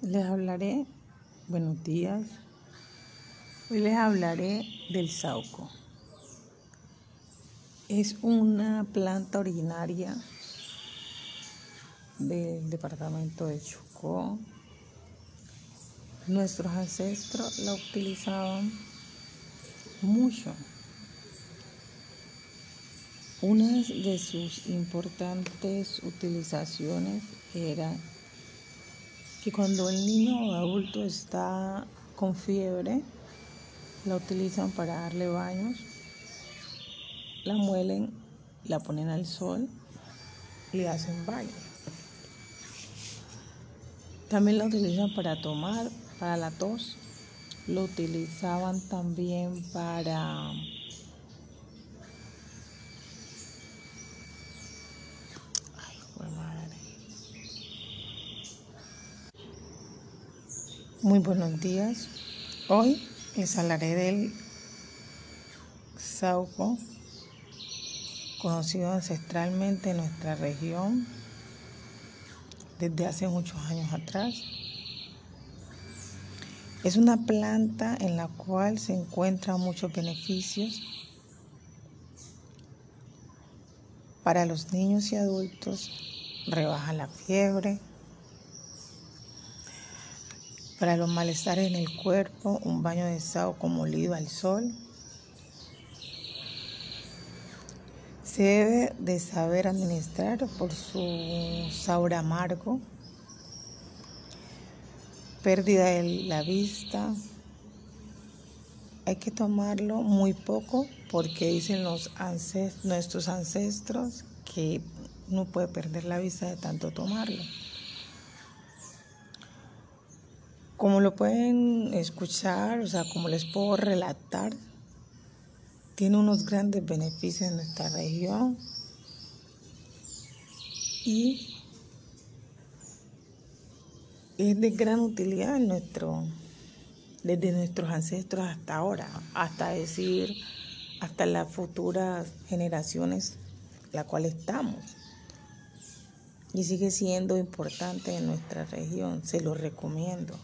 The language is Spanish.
Les hablaré, buenos días, hoy les hablaré del sauco. Es una planta originaria del departamento de Chocó. Nuestros ancestros la utilizaban mucho. Una de sus importantes utilizaciones era que cuando el niño o adulto está con fiebre, la utilizan para darle baños, la muelen, la ponen al sol y le hacen baño. También la utilizan para tomar, para la tos. Lo utilizaban también para Muy buenos días. Hoy les hablaré del sauco, conocido ancestralmente en nuestra región desde hace muchos años atrás. Es una planta en la cual se encuentran muchos beneficios para los niños y adultos. Rebaja la fiebre, para los malestares en el cuerpo, un baño de saúco molido al sol. Se debe de saber administrar por su sabor amargo, pérdida de la vista. Hay que tomarlo muy poco porque dicen los nuestros ancestros que no puede perder la vista de tanto tomarlo. Como lo pueden escuchar, o sea, como les puedo relatar, tiene unos grandes beneficios en nuestra región y es de gran utilidad nuestro, desde nuestros ancestros hasta ahora, hasta decir, hasta las futuras generaciones, la cual estamos. Y sigue siendo importante en nuestra región, se lo recomiendo.